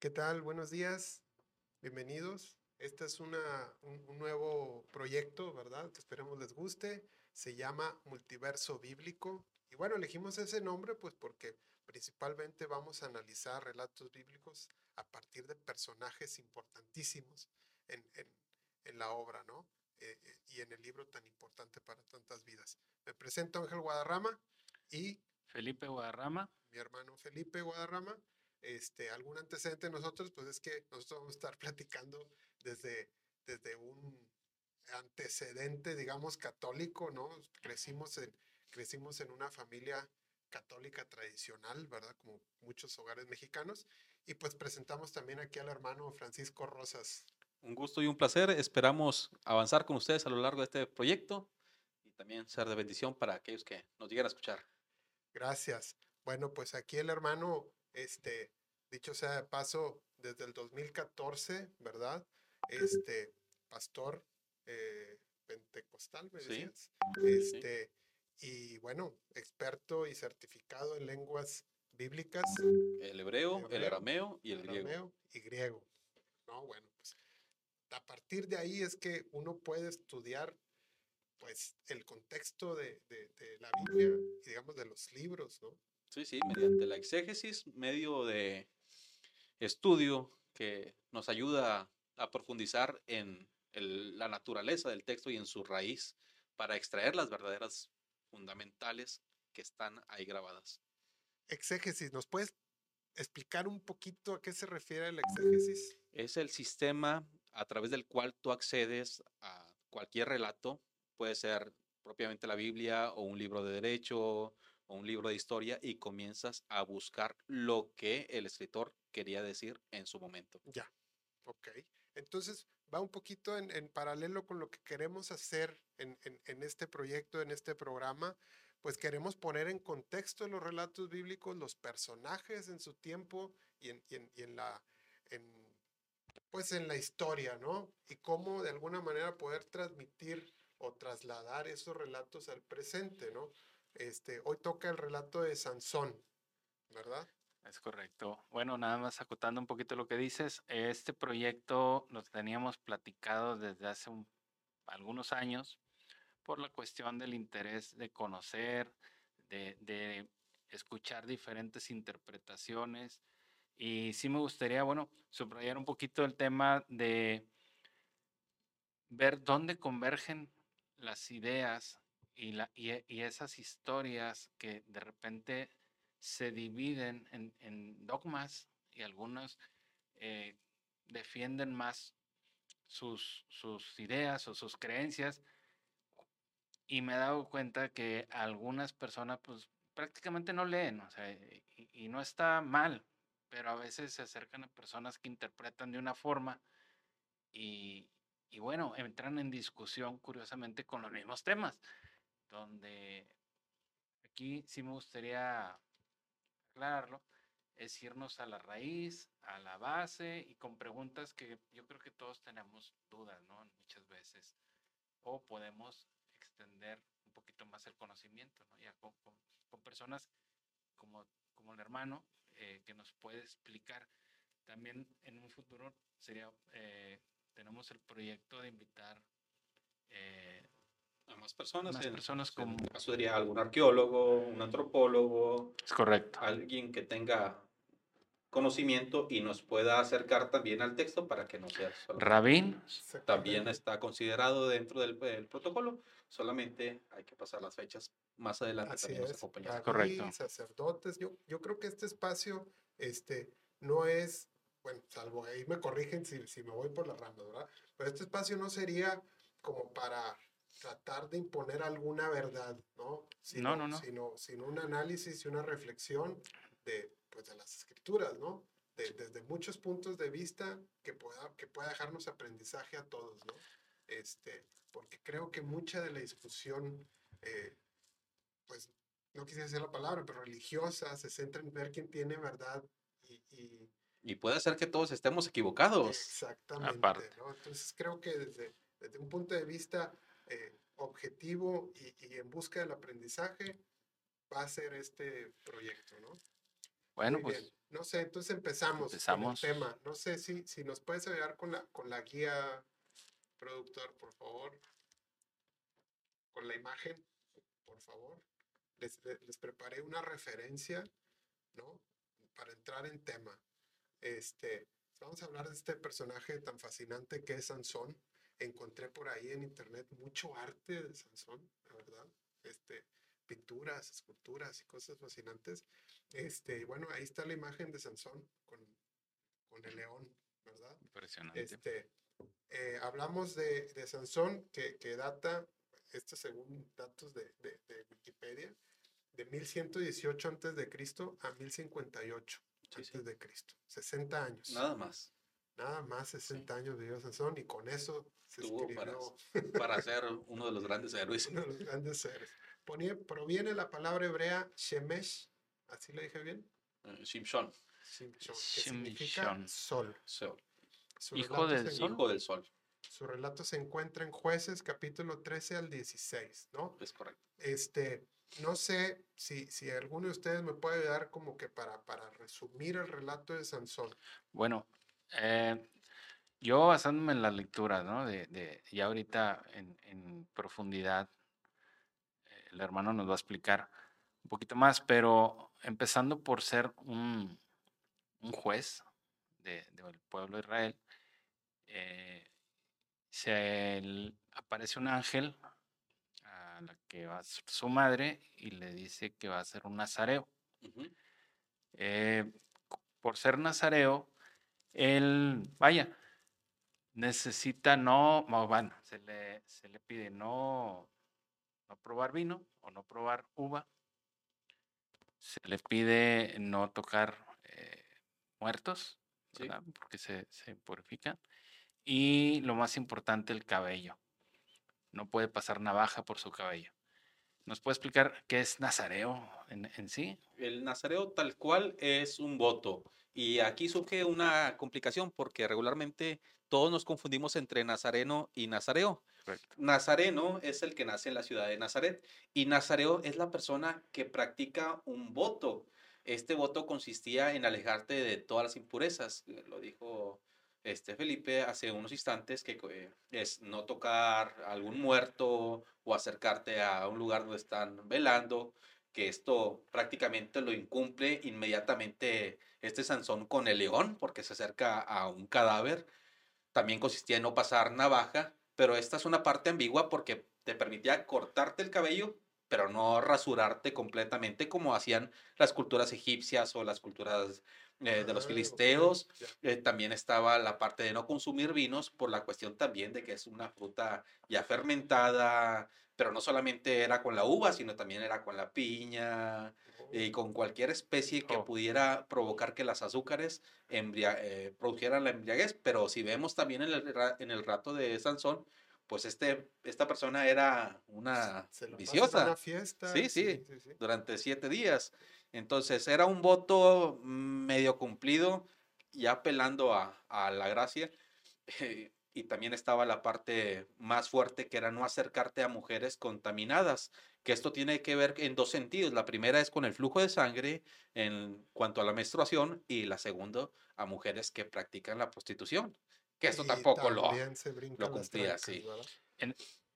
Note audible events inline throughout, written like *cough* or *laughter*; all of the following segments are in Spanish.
¿Qué tal? Buenos días, bienvenidos. Este es una, un, nuevo proyecto, ¿verdad? Que esperemos les guste. Se llama Multiverso Bíblico. Y bueno, elegimos ese nombre pues porque principalmente vamos a analizar relatos bíblicos a partir de personajes importantísimos en, en, en la obra, ¿no? Eh, eh, y en el libro tan importante para tantas vidas. Me presento Ángel Guadarrama y Felipe Guadarrama. mi hermano Felipe Guadarrama. Este, algún antecedente de nosotros, pues es que nosotros vamos a estar platicando desde, desde un antecedente, digamos, católico, ¿no? Crecimos en, crecimos en una familia católica tradicional, ¿verdad? Como muchos hogares mexicanos. Y pues presentamos también aquí al hermano Francisco Rosas. Un gusto y un placer. Esperamos avanzar con ustedes a lo largo de este proyecto y también ser de bendición para aquellos que nos lleguen a escuchar. Gracias. Bueno, pues aquí el hermano, este, dicho sea de paso, desde el 2014, ¿verdad? Este, pastor eh, pentecostal, me Sí. decías. Sí. Este, y bueno, experto y certificado en lenguas bíblicas, El hebreo, el Hebreo, arameo y el griego. arameo y griego. No, bueno, pues a partir de ahí es que uno puede estudiar pues el contexto de, de- de la Biblia y digamos de los libros, ¿no? Sí, sí, mediante la exégesis, medio de estudio que nos ayuda a profundizar en el- la naturaleza del texto y en su raíz para extraer las verdaderas fundamentales que están ahí grabadas. Exégesis, ¿nos puedes explicar un poquito a qué se refiere el exégesis? Es el sistema a través del cual tú accedes a cualquier relato, puede ser propiamente la Biblia o un libro de derecho o un libro de historia y comienzas a buscar lo que el escritor quería decir en su momento. Ya, ok. Entonces va un poquito en, en paralelo con lo que queremos hacer en, en- este proyecto, en este programa, pues queremos poner en contexto los relatos bíblicos, los personajes en su tiempo y en, y y la, pues en la historia, ¿no? Y cómo de alguna manera poder transmitir o trasladar esos relatos al presente, ¿no? Este, hoy toca el relato de Sansón, ¿verdad? Es correcto. Bueno, nada más acotando un poquito lo que dices, este proyecto lo teníamos platicado desde hace un- algunos años por la cuestión del interés de conocer, de, escuchar diferentes interpretaciones. Y sí me gustaría, bueno, subrayar un poquito el tema de ver dónde convergen las ideas y, y esas historias que de repente se dividen en, en dogmas y algunos eh, defienden más sus, sus ideas o sus creencias. Y me he dado cuenta que algunas personas pues prácticamente no leen, o sea, y, y no está mal, pero a veces se acercan a personas que interpretan de una forma y, y bueno, entran en discusión curiosamente con los mismos temas, donde aquí sí me gustaría aclararlo, es irnos a la raíz, a la base y con preguntas que yo creo que todos tenemos dudas, ¿no? Muchas veces. O podemos extender un poquito más el conocimiento, ¿no? Ya con, personas como, como el hermano eh, que nos puede explicar. También en un futuro sería, eh, tenemos el proyecto de invitar eh, A más personas. Más en- personas en como- este caso sería algún arqueólogo, un antropólogo, Es correcto. alguien que tenga conocimiento y nos pueda acercar también al texto para que no sea solo. Rabín, También está considerado dentro del, del protocolo, solamente hay que pasar las fechas más adelante Así también nos es. acompañará. Correcto. sacerdotes. Yo, yo creo que este espacio este, no es, bueno, salvo ahí me corrigen si, si me voy por las ramas, ¿verdad? Pero este espacio no sería como para tratar de imponer alguna verdad, ¿no? Sino, no, no. Sino, sino un análisis y una reflexión de, pues, de las escrituras, ¿no? De- desde muchos puntos de vista que pueda, que pueda dejarnos aprendizaje a todos, ¿no? Este, porque creo que mucha de la discusión, eh, pues no quisiera decir la palabra, pero religiosa, se centra en ver quién tiene verdad y- y- Y puede ser que todos estemos equivocados. Exactamente. Aparte. ¿no? Entonces creo que desde, desde un punto de vista eh, objetivo y, y en busca del aprendizaje va a ser este proyecto, ¿no? Bueno, Muy pues bien. No sé, entonces empezamos, Empezamos. con el tema. No sé si, si nos puedes ayudar con la, con la guía, productor, por favor. Con la imagen, por favor. Les, les- les preparé una referencia, ¿no? Para entrar en tema. Este, vamos a hablar de este personaje tan fascinante que es Sansón. Encontré por ahí en internet mucho arte de Sansón, la verdad. Este, pinturas, esculturas y cosas fascinantes. Este, bueno, ahí está la imagen de Sansón con, con el león, ¿verdad? impresionante. Este, eh, hablamos de, de Sansón, que, que data, esto según datos de, de- de Wikipedia, de 1118 antes de Cristo a 1058 Sí, sí. antes de Cristo. 60 años. Nada más. Nada más 60 años vivió Sansón y con eso *laughs* se Tuvo para, para *laughs* ser uno de los grandes héroes. uno de los grandes seres. Ponía- proviene la palabra hebrea Shemesh, ¿así lo dije bien? Eh, Shimshon, Shimshon, que significa Shimshon. sol. Sol, Su Hijo relato del se- sol. hijo del sol. Su relato se encuentra en Jueces capítulo 13 al 16, ¿no? Es correcto. Este, no sé si, si alguno de ustedes me puede ayudar como que para, para resumir el relato de Sansón. Bueno, eh, yo basándome en las lecturas, ¿no? De, de ya ahorita en, en profundidad, eh, el hermano nos va a explicar un poquito más, pero empezando por ser un, un juez de- del pueblo de Israel, eh, se aparece un ángel a la que va a ser su madre y le dice que va a ser un nazareo. Eh, por ser nazareo, él, vaya, necesita no, no, bueno, se le, se le pide no, no probar vino o no probar uva. Se le pide no tocar eh, muertos. Porque se, se purifican. Y lo más importante, el cabello. No puede pasar navaja por su cabello. ¿Nos puede explicar qué es nazareo en, en sí? El nazareo tal cual es un voto. Y aquí surge una complicación porque regularmente todos nos confundimos entre nazareno y nazareo. Correcto. Nazareno es el que nace en la ciudad de Nazaret y nazareo es la persona que practica un voto. Este voto consistía en alejarte de todas las impurezas. eh, Lo dijo este Felipe hace unos instantes que eh, es no tocar algún muerto o acercarte a un lugar donde están velando, que esto prácticamente lo incumple inmediatamente este Sansón con el león porque se acerca a un cadáver. También consistía en no pasar navaja, pero esta es una parte ambigua porque te permitía cortarte el cabello, pero no rasurarte completamente como hacían las culturas egipcias o las culturas eh, de los Ah, filisteos. Eh, también estaba la parte de no consumir vinos por la cuestión también de que es una fruta ya fermentada, pero no solamente era con la uva, sino también era con la piña y con cualquier especie que Oh. pudiera provocar que las azúcares eh, produjeran la embriaguez. Pero si vemos también en el, en el rato de Sansón, pues este, esta persona era una viciosa una fiesta. Sí, sí. sí, sí. durante siete días. Entonces era un voto medio cumplido, ya apelando a, a la gracia. eh, y también estaba la parte más fuerte que era no acercarte a mujeres contaminadas, que esto tiene que ver en dos sentidos. La primera es con el flujo de sangre en cuanto a la menstruación y la segunda a mujeres que practican la prostitución, que esto Y tampoco lo... también se brincan las cumplía, trancas, sí. ¿verdad?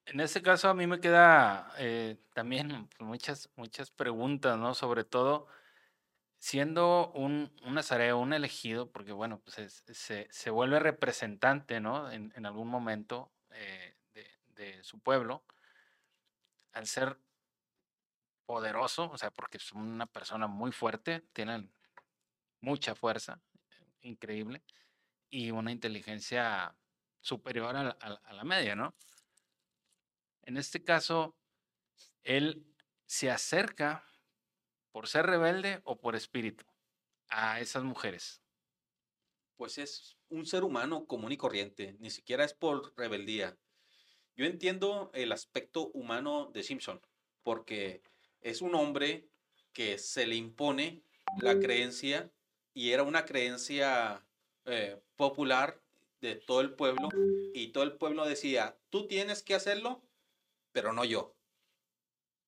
En este caso a mí me queda eh, también muchas, muchas preguntas, ¿no? Sobre todo siendo un, un nazareo, un elegido, porque bueno, pues es- se, se vuelve representante, ¿no? En, en algún momento eh, de, de su pueblo, al ser poderoso, o sea, porque es una persona muy fuerte, tienen mucha fuerza, increíble, y una inteligencia superior a la, a media, ¿no? En este caso, él se acerca por ser rebelde o por espíritu a esas mujeres. pues es un ser humano común y corriente, ni siquiera es por rebeldía. Yo entiendo el aspecto humano de Simpson, porque es un hombre que se le impone la creencia y era una creencia eh, popular de todo el pueblo y todo el pueblo decía, tú tienes que hacerlo, pero no yo.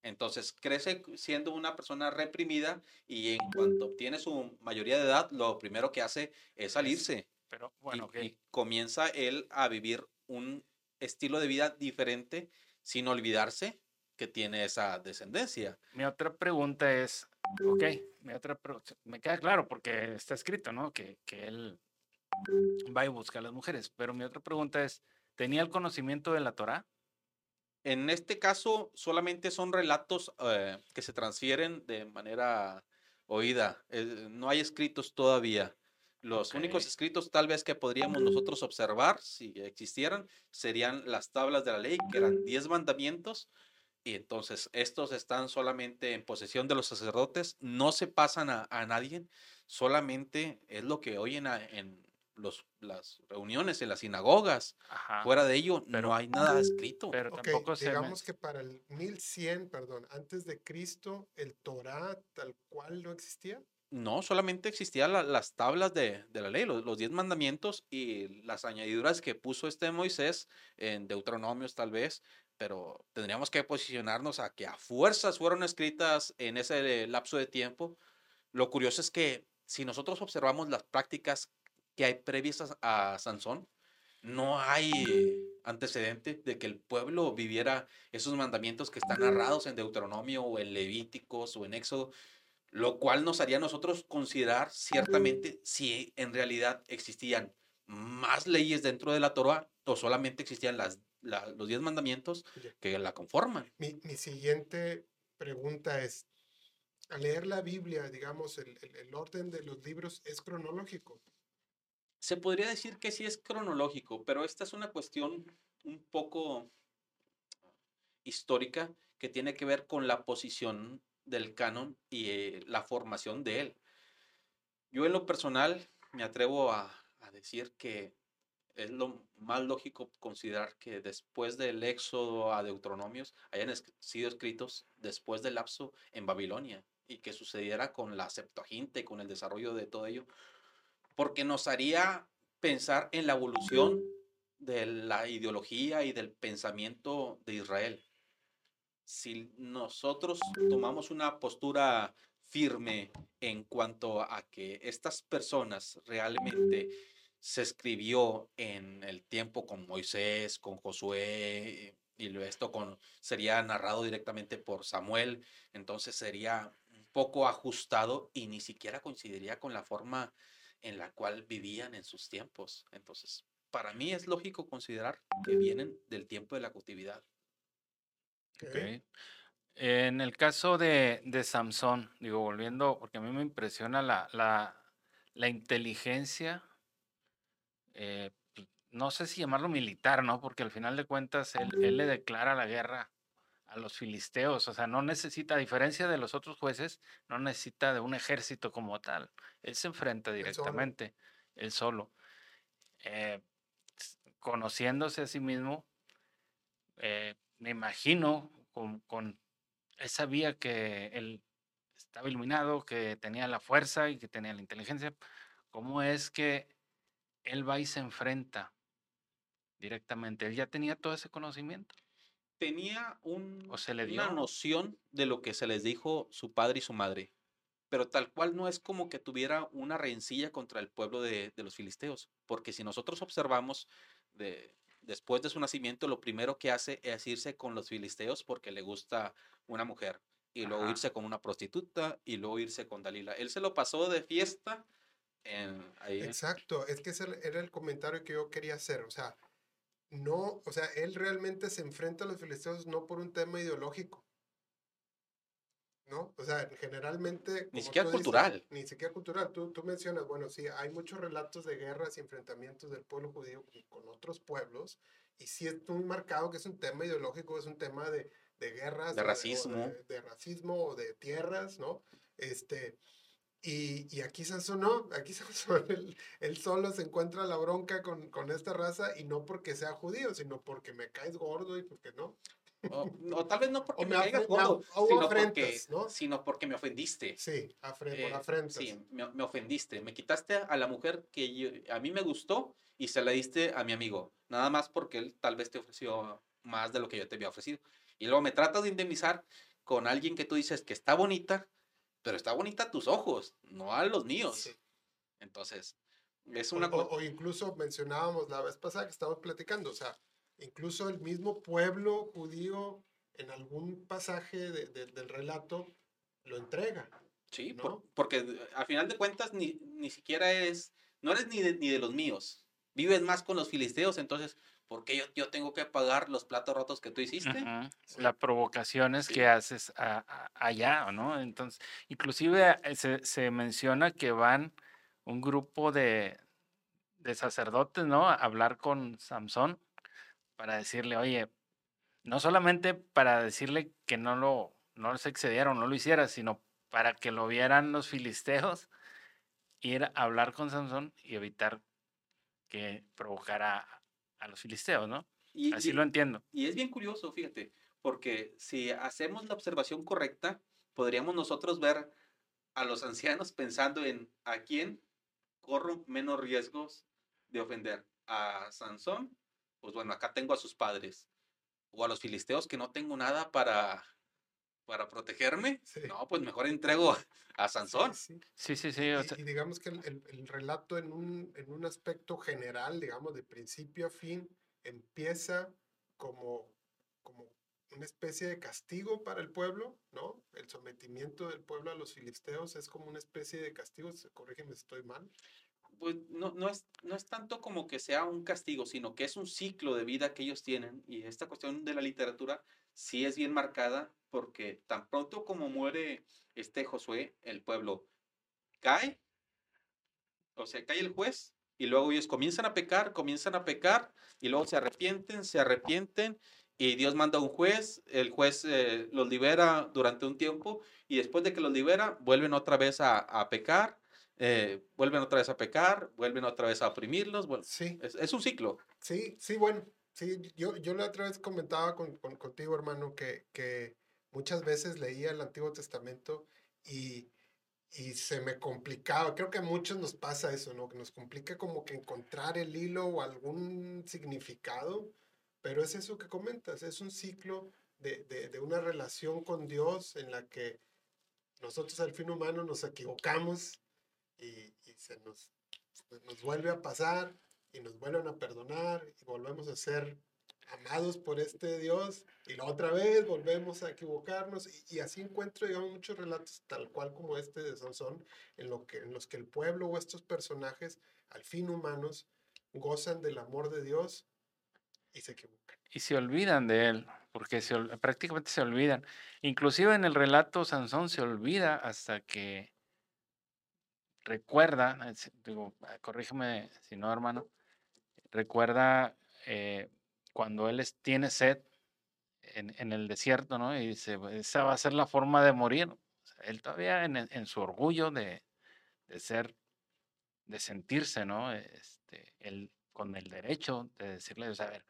Entonces crece siendo una persona reprimida y en cuanto obtiene su mayoría de edad, lo primero que hace es salirse. Pero bueno, y, y comienza él a vivir un estilo de vida diferente sin olvidarse que tiene esa descendencia. Mi otra pregunta es, ok, mi otra me queda claro porque está escrito, ¿no? Que, que él va y busca a las mujeres, pero mi otra pregunta es, ¿tenía el conocimiento de la Torah? En este caso, solamente son relatos eh, que se transfieren de manera oída. Eh, no hay escritos todavía. Los únicos escritos tal vez que podríamos nosotros observar, si existieran, serían las tablas de la ley, que eran diez mandamientos, y entonces estos están solamente en posesión de los sacerdotes, no se pasan a, nadie, solamente es lo que oyen en los, las reuniones, en las sinagogas. Fuera de ello, no hay nada escrito. Pero tampoco digamos que para el 1100, perdón, antes de Cristo, el Torah tal cual no existía. No, solamente existían las tablas de, la ley, los, diez mandamientos y las añadiduras que puso este Moisés en Deuteronomios tal vez, pero tendríamos que posicionarnos a que a fuerzas fueron escritas en ese lapso de tiempo. Lo curioso es que si nosotros observamos las prácticas que hay previas a, Sansón, no hay antecedente de que el pueblo viviera esos mandamientos que están narrados en Deuteronomio o en Levíticos o en Éxodo lo cual nos haría a nosotros considerar ciertamente si en realidad existían más leyes dentro de la Torah o solamente existían las, los diez mandamientos que la conforman. Mi, siguiente pregunta es, al leer la Biblia, digamos, el, el, orden de los libros es cronológico. Se podría decir que sí es cronológico, pero esta es una cuestión un poco histórica que tiene que ver con la posición del canon y eh, la formación de él. Yo en lo personal me atrevo a, decir que es lo más lógico considerar que después del éxodo a Deuteronomios hayan sido escritos después del lapso en Babilonia y que sucediera con la Septuaginta y con el desarrollo de todo ello, porque nos haría pensar en la evolución de la ideología y del pensamiento de Israel. Si nosotros tomamos una postura firme en cuanto a que estas personas realmente se escribió en el tiempo con Moisés, con Josué, y esto con, sería narrado directamente por Samuel, entonces sería poco ajustado y ni siquiera coincidiría con la forma en la cual vivían en sus tiempos. Entonces, para mí es lógico considerar que vienen del tiempo de la cautividad. En el caso de, de Samsung, digo, volviendo, porque a mí me impresiona la, la, la inteligencia, eh, pues, no sé si llamarlo militar, ¿no? Porque al final de cuentas él, él, le declara la guerra a los filisteos, o sea, no necesita, a diferencia de los otros jueces, no necesita de un ejército como tal, él se enfrenta directamente, él solo. Eh, conociéndose a sí mismo, eh, me imagino con, con él sabía que él estaba iluminado, que tenía la fuerza y que tenía la inteligencia. ¿Cómo es que él va y se enfrenta directamente? ¿Él ya tenía todo ese conocimiento? Tenía un, ¿O se le dio? una noción de lo que se les dijo su padre y su madre, pero tal cual no es como que tuviera una rencilla contra el pueblo de, de los filisteos, porque si nosotros observamos de, después de su nacimiento, lo primero que hace es irse con los filisteos porque le gusta una mujer. Y luego irse con una prostituta y luego irse con Dalila. Él se lo pasó de fiesta en, ahí. Exacto, es que ese era el comentario que yo quería hacer. O sea, no, o sea, él realmente se enfrenta a los filisteos no por un tema ideológico. ¿no? O sea, generalmente... Ni siquiera cultural. ni siquiera cultural. Tú, tú mencionas, bueno, sí, hay muchos relatos de guerras y enfrentamientos del pueblo judío con, otros pueblos, y sí es muy marcado que es un tema ideológico, es un tema de, de guerras. De racismo. De, racismo o de tierras, ¿no? Este... Y, y, aquí Sansón no, aquí Sansón *laughs* él, solo se encuentra la bronca con, con, esta raza y no porque sea judío, sino porque me caes gordo y porque no. O, o tal vez no porque O me, me me gordo, sino porque, sino porque me ofendiste. Sí, afre- Eh, por afrentas. Sí, me, me ofendiste. Me quitaste a la mujer que yo- a mí me gustó y se la diste a mi amigo. Nada más porque él tal vez te ofreció más de lo que yo te había ofrecido. Y luego me tratas de indemnizar con alguien que tú dices que está bonita, pero está bonita a tus ojos, no a los míos. Sí. Entonces, es una... o- o incluso mencionábamos la vez pasada que estábamos platicando, o sea, incluso el mismo pueblo judío en algún pasaje de- de- del relato lo entrega. Sí, por- ¿no? porque a final de cuentas ni, ni siquiera eres, no eres ni de, ni de los míos. Vives más con los filisteos, entonces, ¿por qué yo, yo tengo que pagar los platos rotos que tú hiciste? Ujú, Sí. Las provocaciones Sí. que haces a- a- allá, ¿no? Entonces, inclusive eh, se, se menciona que van un grupo de, de sacerdotes, ¿no? A hablar con Samson para decirle, oye, no solamente para decirle que no lo, no se excedieron, no lo hiciera, sino para que lo vieran los filisteos, ir a hablar con Samson y evitar que provocara a los filisteos, ¿no? Y, Así y- lo entiendo. y es bien curioso, fíjate, porque si hacemos la observación correcta, podríamos nosotros ver a los ancianos pensando en a quién corro menos riesgos de ofender. A Sansón, pues bueno, acá tengo a sus padres. O a los filisteos que no tengo nada para, para protegerme. Sí. No, pues mejor entrego a Sansón. Sí, sí. Sí, sí, sí. o Y, sea, y digamos que el, el- el relato en un, en un aspecto general, digamos, de principio a fin, empieza como, como una especie de castigo para el pueblo, ¿no? El sometimiento del pueblo a los filisteos es como una especie de castigo, se- corrígeme si estoy mal. Pues no, no, es, no es tanto como que sea un castigo, sino que es un ciclo de vida que ellos tienen. Y esta cuestión de la literatura sí es bien marcada porque tan pronto como muere este Josué, el pueblo cae, o sea, cae el juez y luego ellos comienzan a pecar, comienzan a pecar y luego se arrepienten, se arrepienten y Dios manda un juez, el juez eh, los libera durante un tiempo y después de que los libera vuelven otra vez a, a pecar, eh, vuelven otra vez a pecar, vuelven otra vez a oprimirlos, vuel- Sí, es, es un ciclo. sí, sí, bueno, sí, yo, yo la otra vez comentaba con, con- contigo, hermano, que, que muchas veces leía el Antiguo Testamento y, y se me complicaba. Creo que a muchos nos pasa eso, ¿no? Que nos complica como que encontrar el hilo o algún significado, pero es eso que comentas, es un ciclo de, de, de una relación con Dios en la que nosotros al fin humano nos equivocamos y, y se nos, nos vuelve a pasar y nos vuelven a perdonar y volvemos a ser amados por este Dios y la otra vez volvemos a equivocarnos y, así encuentro digamos muchos relatos tal cual como este de Sansón en, lo que, en los que el pueblo o estos personajes al fin humanos gozan del amor de Dios y se equivocan. y se olvidan de él, porque se prácticamente se olvidan. Inclusive en el relato Sansón se olvida hasta que recuerda, digo, corrígeme si no, hermano, recuerda eh, cuando él tiene sed en, en el desierto, ¿no? Y dice, "Pues, esa va a ser la forma de morir. O sea, él todavía en, en- en su orgullo de, de ser, de sentirse, ¿no? Este, él con el derecho de decirle, o sea, a ver,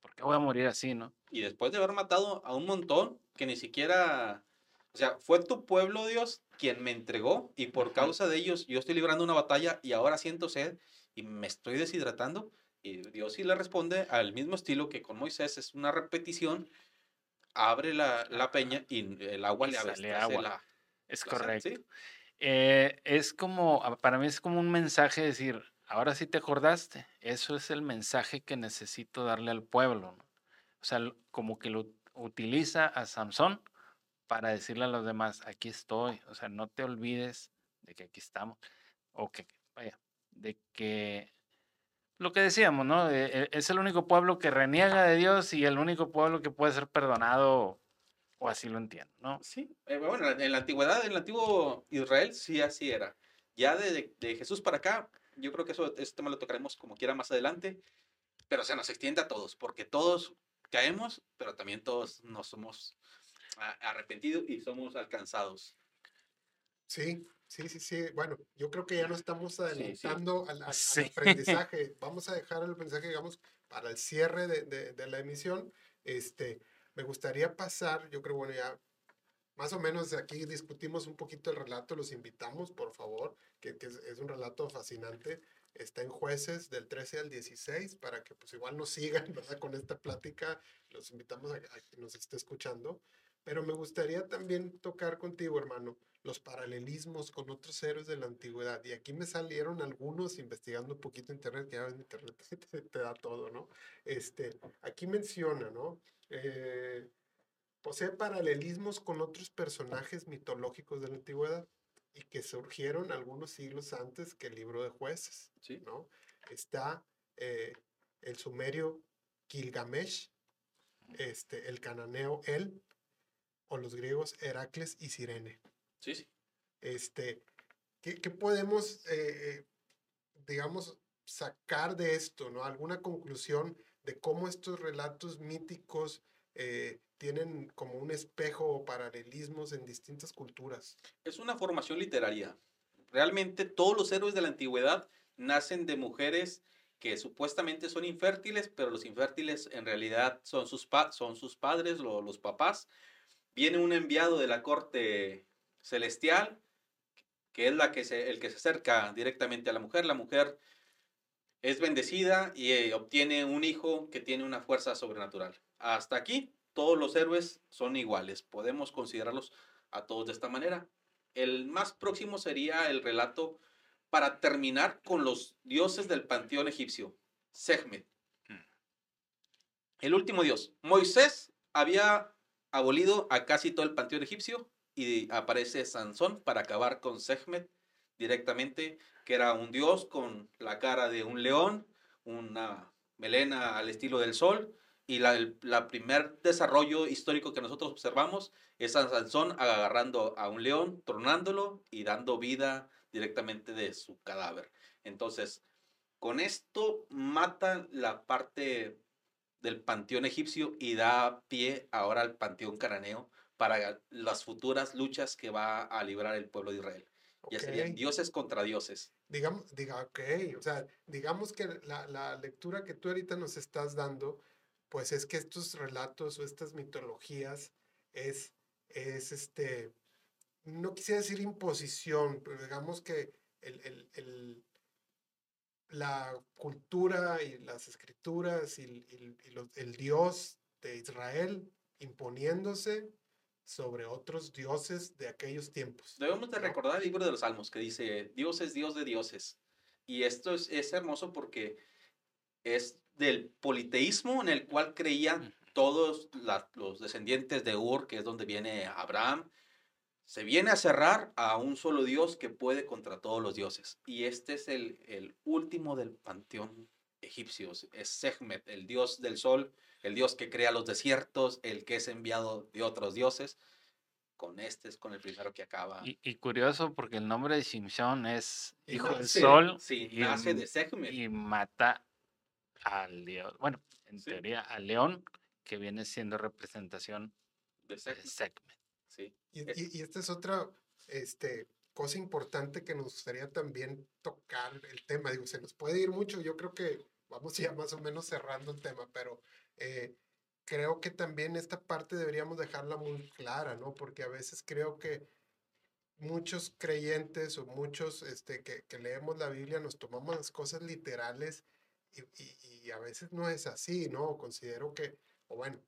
¿por qué voy a morir así, no? Y después de haber matado a un montón que ni siquiera, o sea, fue tu pueblo, Dios, quien me entregó y por Ajá. causa de ellos yo estoy librando una batalla y ahora siento sed y me estoy deshidratando. Y Dios sí le responde al mismo estilo que con Moisés, es una repetición, abre la, la peña y el agua Y le sale agua. la- Es la correcto. ¿sí? Eh, es como, a- para mí es como un mensaje decir, ahora sí te acordaste, eso es el mensaje que necesito darle al pueblo. ¿no? O sea, como que lo utiliza a Samson para decirle a los demás, aquí estoy, o sea, no te olvides de que aquí estamos, o que, vaya, de que lo que decíamos, ¿no? Eh, eh, es el único pueblo que reniega de Dios y el único pueblo que puede ser perdonado, o así lo entiendo, ¿no? Sí, eh, bueno, en la antigüedad, en el antiguo Israel, sí así era. Ya de, Jesús para acá, yo creo que eso, ese tema lo tocaremos como quiera más adelante, pero se nos extiende a todos, porque todos caemos, pero también todos nos somos arrepentidos y somos alcanzados. Sí, sí, sí, sí. Bueno, yo creo que ya no estamos sí. adelantando al, al- al Sí. *laughs* aprendizaje. Vamos a dejar el aprendizaje, digamos, para el cierre de, de- de la emisión. Este, me gustaría pasar, yo creo, bueno, ya más o menos aquí discutimos un poquito el relato, los invitamos, por favor, que, que es, es, un relato fascinante. Está en jueces del 13 al 16 para que pues igual nos sigan, *laughs* ¿verdad? Con esta plática, los invitamos a, a que nos esté escuchando. Pero me gustaría también tocar contigo, hermano, los paralelismos con otros héroes de la antigüedad. Y aquí me salieron algunos investigando un poquito internet, que ya en internet *laughs* te, te, da todo, ¿no? Este, aquí menciona, ¿no? Eh, posee paralelismos con otros personajes mitológicos de la antigüedad y que surgieron algunos siglos antes que el libro de jueces, ¿Sí? ¿no? Está eh, el sumerio Gilgamesh, este, el cananeo El, o los griegos Heracles y Sirene. Sí, sí. Este, ¿qué, qué podemos, eh, digamos, sacar de esto, ¿no? ¿Alguna conclusión de cómo estos relatos míticos eh, tienen como un espejo o paralelismos en distintas culturas? Es una formación literaria. Realmente todos los héroes de la antigüedad nacen de mujeres que supuestamente son infértiles, pero los infértiles en realidad son sus, pa son sus padres, lo, los papás. Viene un enviado de la corte celestial, que es la que se, el que se acerca directamente a la mujer. La mujer es bendecida y eh, obtiene un hijo que tiene una fuerza sobrenatural. Hasta aquí, todos los héroes son iguales. Podemos considerarlos a todos de esta manera. El más próximo sería el relato para terminar con los dioses del panteón egipcio, Sekhmet. El último dios. Moisés había abolido a casi todo el panteón egipcio y aparece Sansón para acabar con Sekhmet directamente, que era un dios con la cara de un león, una melena al estilo del sol, y la, el la primer desarrollo histórico que nosotros observamos es a Sansón agarrando a un león, tronándolo y dando vida directamente de su cadáver. Entonces, con esto mata la parte del panteón egipcio y da pie ahora al panteón cananeo para las futuras luchas que va a librar el pueblo de Israel. Ya serían dioses contra dioses. Digamos, diga, ok, o sea, digamos que la, la, lectura que tú ahorita nos estás dando, pues es que estos relatos o estas mitologías es, es este, no quisiera decir imposición, pero digamos que el, el, el la cultura y las escrituras y, y, y los, el Dios de Israel imponiéndose sobre otros dioses de aquellos tiempos. Debemos de recordar el libro de los Salmos que dice, Dios es Dios de dioses. Y esto es, es hermoso porque es del politeísmo en el cual creían todos la, los descendientes de Ur, que es donde viene Abraham, se viene a cerrar a un solo Dios que puede contra todos los dioses. Y este es el, el último del panteón egipcio, es Sekhmet, el dios del sol, el dios que crea los desiertos, el que es enviado de otros dioses. Con este es con el primero que acaba. Y, y curioso porque el nombre de Simson es *laughs* hijo del sol Sí, y, nace de Sekhmet. y mata al león. Bueno, en Sí. teoría al león, que viene siendo representación de Sekhmet, sí. Y, y- y esta es otra este, cosa importante que nos gustaría también tocar el tema. Digo, se nos puede ir mucho, yo creo que vamos ya más o menos cerrando el tema, pero eh, creo que también esta parte deberíamos dejarla muy clara, ¿no? Porque a veces creo que muchos creyentes o muchos este, que, que leemos la Biblia nos tomamos las cosas literales y, y- y a veces no es así, ¿no? Considero que, o bueno,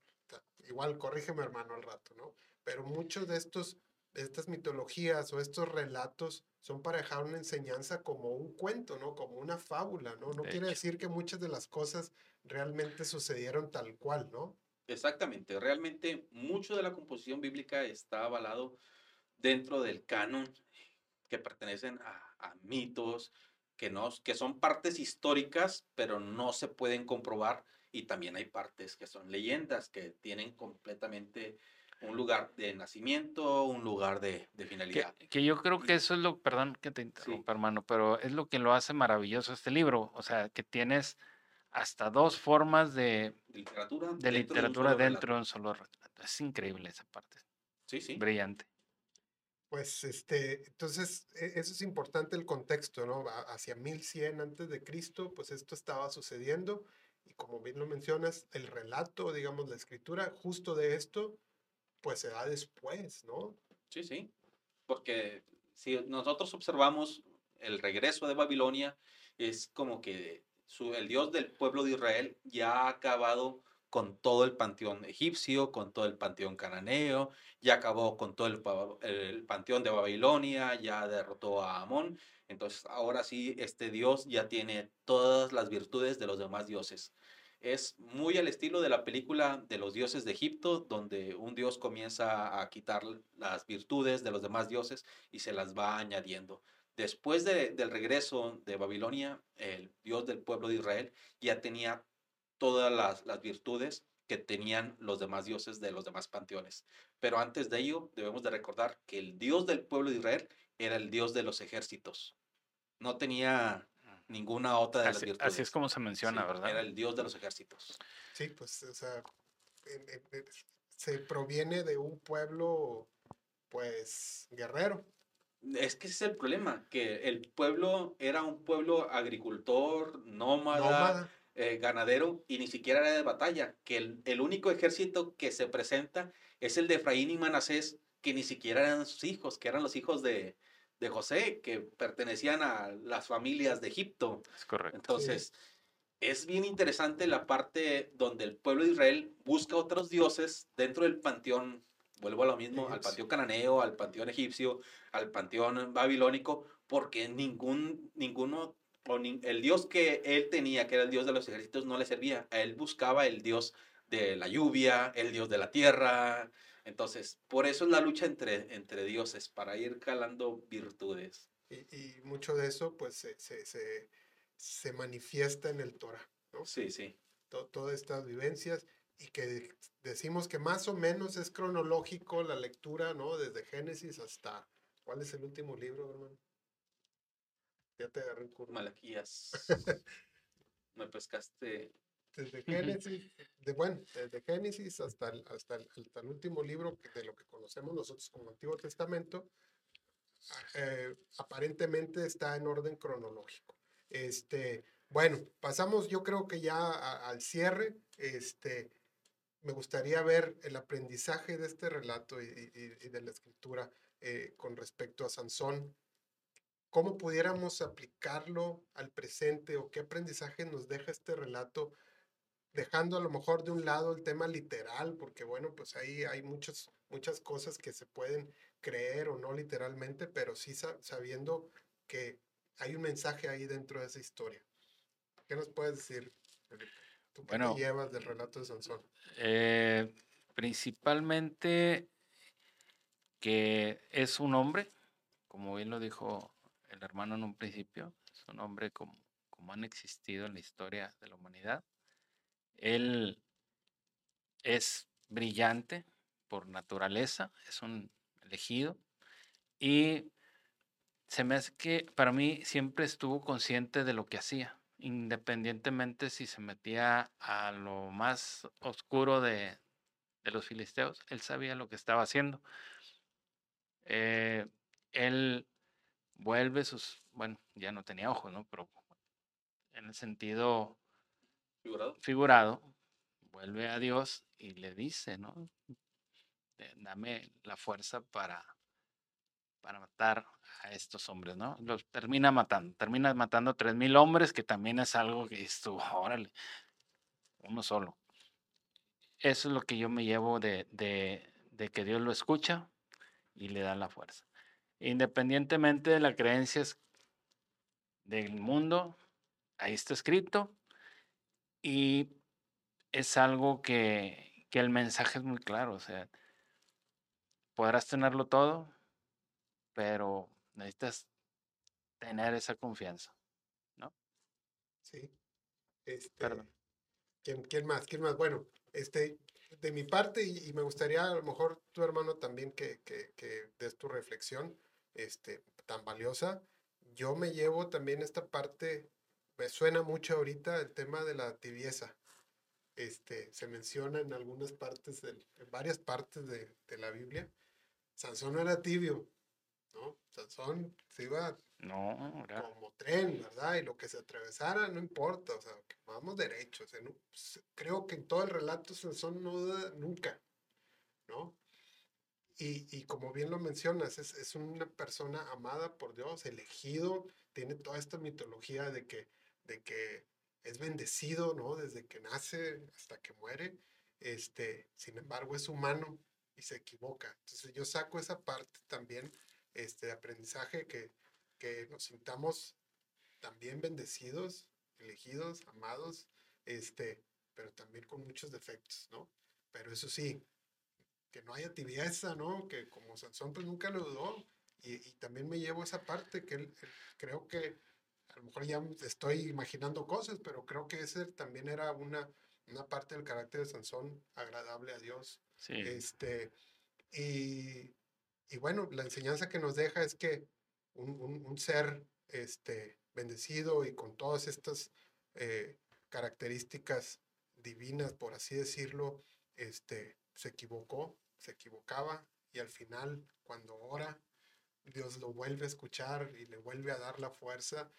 igual corrígeme hermano al rato, ¿no? Pero muchos de estos, de estas mitologías o estos relatos son para dejar una enseñanza como un cuento, ¿no? Como una fábula, ¿no? No De quiere hecho. decir que muchas de las cosas realmente sucedieron tal cual, ¿no? Exactamente, realmente mucho de la composición bíblica está avalado dentro del canon que pertenecen a, a mitos, que, no, que son partes históricas, pero no se pueden comprobar, y también hay partes que son leyendas, que tienen completamente un lugar de nacimiento, un lugar de, de finalidad. que yo creo que eso es lo, perdón que te interrumpa, hermano, pero es lo que lo hace maravilloso este libro. O sea, que tienes hasta dos formas de, De literatura. de dentro literatura solo dentro de un solo relato. Es increíble esa parte. Sí, sí. Brillante. Pues este, entonces e- eso es importante el contexto, ¿no? Hacia 1100 antes de Cristo, pues esto estaba sucediendo y como bien lo mencionas, el relato, digamos, la escritura justo de esto, pues se da después, ¿no? Sí, sí, porque si nosotros observamos el regreso de Babilonia, es como que su, el Dios del pueblo de Israel ya ha acabado con todo el panteón egipcio, con todo el panteón cananeo, ya acabó con todo el, el, panteón de Babilonia, ya derrotó a Amón. Entonces ahora sí, este Dios ya tiene todas las virtudes de los demás dioses. Es muy al estilo de la película de los dioses de Egipto, donde un dios comienza a quitar las virtudes de los demás dioses y se las va añadiendo. Después de, del regreso de Babilonia, el dios del pueblo de Israel ya tenía todas las, las virtudes que tenían los demás dioses de los demás panteones. Pero antes de ello, debemos de recordar que el Dios del pueblo de Israel era el Dios de los ejércitos. No tenía ninguna otra de así, las virtudes. Así es como se menciona, Sí, ¿verdad? Era el Dios de los ejércitos. Sí, pues, o sea, en- en- en- se proviene de un pueblo, pues, guerrero. Es que ese es el problema, que el pueblo era un pueblo agricultor, nómada, Nómada. eh, ganadero y ni siquiera era de batalla, que el, el único ejército que se presenta es el de Efraín y Manasés, que ni siquiera eran sus hijos, que eran los hijos de, de José, que pertenecían a las familias de Egipto. Es correcto. Entonces, es bien interesante la parte donde el pueblo de Israel busca otros dioses dentro del panteón, vuelvo a lo mismo, al panteón cananeo, al panteón egipcio, al panteón babilónico, porque ningún, ninguno, o nin- el dios que él tenía, que era el dios de los ejércitos, no le servía. A él buscaba el dios de la lluvia, el dios de la tierra. Entonces, por eso es la lucha entre, entre dioses, para ir calando virtudes. Y, y mucho de eso, pues, se, se, se, se manifiesta en el Torah, ¿no? Sí, sí. To- todas estas vivencias y que decimos que más o menos es cronológico la lectura, ¿no? Desde Génesis hasta, ¿cuál es el último libro, hermano? Ya te agarré en curva. Malaquías. *laughs* Me pescaste. Desde Génesis, de, bueno, desde Génesis hasta el, hasta el, hasta el último libro que- de lo que conocemos nosotros como Antiguo Testamento, eh, aparentemente está en orden cronológico. Este, bueno, pasamos yo creo que ya a- al cierre. Este, me gustaría ver el aprendizaje de este relato y, y- y de la escritura eh, con respecto a Sansón. ¿Cómo pudiéramos aplicarlo al presente o qué aprendizaje nos deja este relato? Dejando a lo mejor de un lado el tema literal, porque bueno, pues ahí hay muchas, muchas cosas que se pueden creer o no literalmente, pero sí sa- sabiendo que hay un mensaje ahí dentro de esa historia. ¿Qué nos puedes decir, Felipe? ¿Tú qué Bueno. te llevas del relato de Sansón? Eh, principalmente que es un hombre, como bien lo dijo el hermano en un principio, es un hombre como, como han existido en la historia de la humanidad. Él es brillante por naturaleza, es un elegido y se me hace que para mí siempre estuvo consciente de lo que hacía, independientemente si se metía a lo más oscuro de, los filisteos, él sabía lo que estaba haciendo. Eh, él vuelve sus, bueno, ya no tenía ojos, ¿no? Pero en el sentido figurado. vuelve a Dios y le dice, ¿no? "De- Dame la fuerza para, para matar a estos hombres, ¿no? Los termina matando, termina matando tres mil hombres, que también es algo que estuvo, órale, uno solo. Eso es lo que yo me llevo de, de, de que Dios lo escucha y le da la fuerza. Independientemente de las creencias del mundo, ahí está escrito y es algo que, que el mensaje es muy claro, o sea, podrás tenerlo todo, pero necesitas tener esa confianza. Sí. Este, Perdón. ¿quién, quién más? ¿Quién más? Bueno, este, de mi parte, y, y me gustaría a lo mejor tu hermano también que, que, que des tu reflexión este, tan valiosa. Yo me llevo también esta parte, me suena mucho ahorita el tema de la tibieza. Este, se menciona en algunas partes, del- en varias partes de, de la Biblia. Sansón no era tibio, ¿no? Sansón se iba No, era- como tren, ¿verdad? Y lo que se atravesara no importa, o sea, que vamos derecho. o sea, no- s- creo que en todo el relato Sansón no duda nunca, ¿no? Y, y como bien lo mencionas, es, es una persona amada por Dios, elegido, tiene toda esta mitología de que, de que es bendecido, ¿no? Desde que nace hasta que muere. Este, sin embargo, es humano y se equivoca. Entonces yo saco esa parte también este, de aprendizaje que, que nos sintamos también bendecidos, elegidos, amados, este, pero también con muchos defectos, ¿no? Pero eso sí, que no haya tibieza, ¿no? Que como Sansón pues nunca lo dudó. Y, y también me llevo esa parte que él, él- creo que a lo mejor ya estoy imaginando cosas, pero creo que ese también era una, una parte del carácter de Sansón agradable a Dios. sí, Este, y, y bueno, la enseñanza que nos deja es que un, un- un ser este, bendecido y con todas estas eh, características divinas, por así decirlo, este, se equivocó, se equivocaba y al final, cuando ora, Dios lo vuelve a escuchar y le vuelve a dar la fuerza.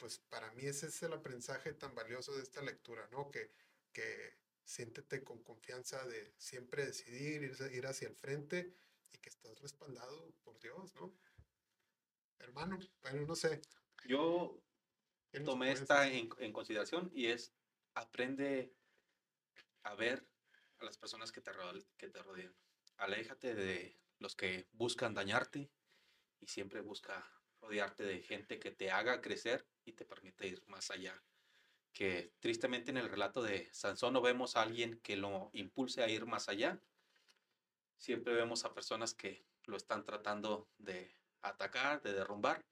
Pues para mí ese es el aprendizaje tan valioso de esta lectura, ¿no? Que, que siéntete con confianza de siempre decidir, ir, ir hacia el frente y que estás respaldado por Dios, ¿no? Hermano, bueno, no sé. Yo ¿qué nos tomé esta en, en consideración y es aprende a ver a las personas que te, que te rodean. Aléjate de los que buscan dañarte y siempre busca rodearte de gente que te haga crecer y te permite ir más allá. Que tristemente en el relato de Sansón no vemos a alguien que lo impulse a ir más allá. Siempre vemos a personas que lo están tratando de atacar, de derrumbar.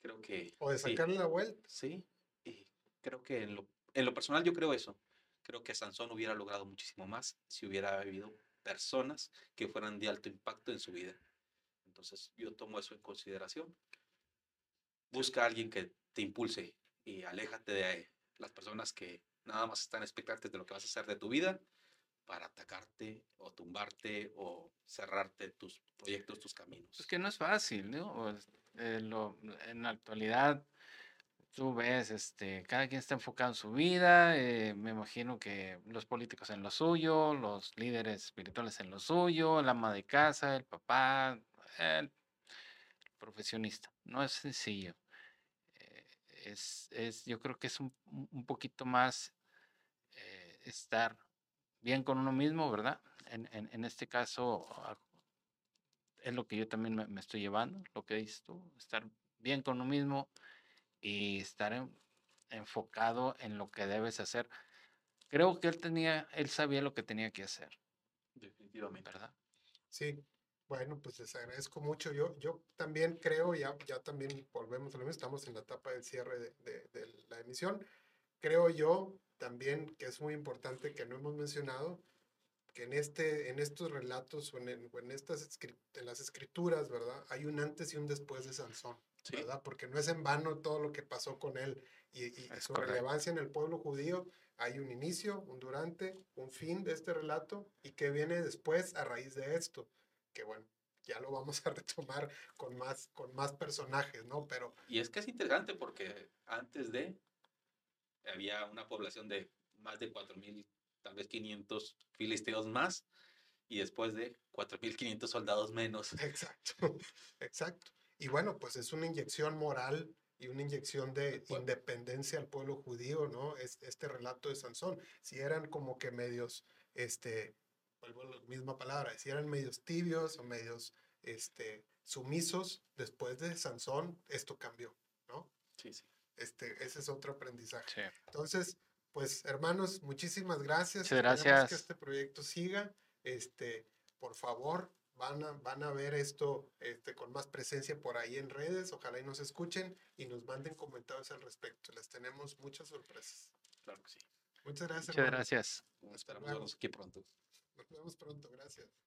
Creo que O de sí. sacarle la vuelta. Sí, y creo que en lo, en lo personal yo creo eso. Creo que Sansón hubiera logrado muchísimo más si hubiera habido personas que fueran de alto impacto en su vida. Entonces yo tomo eso en consideración. Busca a alguien que te impulse y aléjate de las personas que nada más están expectantes de lo que vas a hacer de tu vida para atacarte o tumbarte o cerrarte tus proyectos, tus caminos. Es que no es fácil, ¿no? Eh, lo- en la actualidad, tú ves, este, cada quien está enfocado en su vida, eh, me imagino que los políticos en lo suyo, los líderes espirituales en lo suyo, el ama de casa, el papá, el profesionista. No es sencillo. Eh, es, es, yo creo que es un, un- poquito más eh, estar bien con uno mismo, ¿verdad? En, en, en este caso, a- es lo que yo también me, me estoy llevando, lo que dices tú, estar bien con uno mismo y estar en- enfocado en lo que debes hacer. Creo que él tenía, él sabía lo que tenía que hacer, Definitivamente. ¿verdad? Sí, bueno, pues les agradezco mucho. Yo, yo también creo, ya, ya también volvemos a lo mismo, estamos en la etapa del cierre de, de- de la emisión. Creo yo también que es muy importante que no hemos mencionado que en, este, en estos relatos o en, en- estas en las escrituras, ¿verdad? Hay un antes y un después de Sansón, Sí. ¿verdad? Porque no es en vano todo lo que pasó con él y, y su correcto. relevancia en el pueblo judío. Hay un inicio, un durante, un fin de este relato y que viene después a raíz de esto, que bueno, ya lo vamos a retomar con más, con más personajes, ¿no? Pero Y es que es interesante porque antes de había una población de más de 4.000, tal vez 500 filisteos más, y después de 4.500 soldados menos. *laughs* Exacto, exacto. Y bueno, pues es una inyección moral y una inyección de independencia al pueblo judío, ¿no? Es, este relato de Sansón. Si eran como que medios, este, vuelvo a la misma palabra, si eran medios tibios o medios, este, sumisos, después de Sansón, esto cambió, ¿no? Sí, sí. Este, ese es otro aprendizaje. Sí. Entonces, pues hermanos, muchísimas gracias. Muchas gracias. que este proyecto siga. Este, por favor, van a, van a ver esto este, con más presencia por ahí en redes. Ojalá y nos escuchen y nos manden comentarios al respecto. Les tenemos muchas sorpresas. Claro que sí. Muchas gracias. Muchas hermanos. gracias. Esperamos luego. vernos aquí pronto. Nos vemos pronto. Gracias.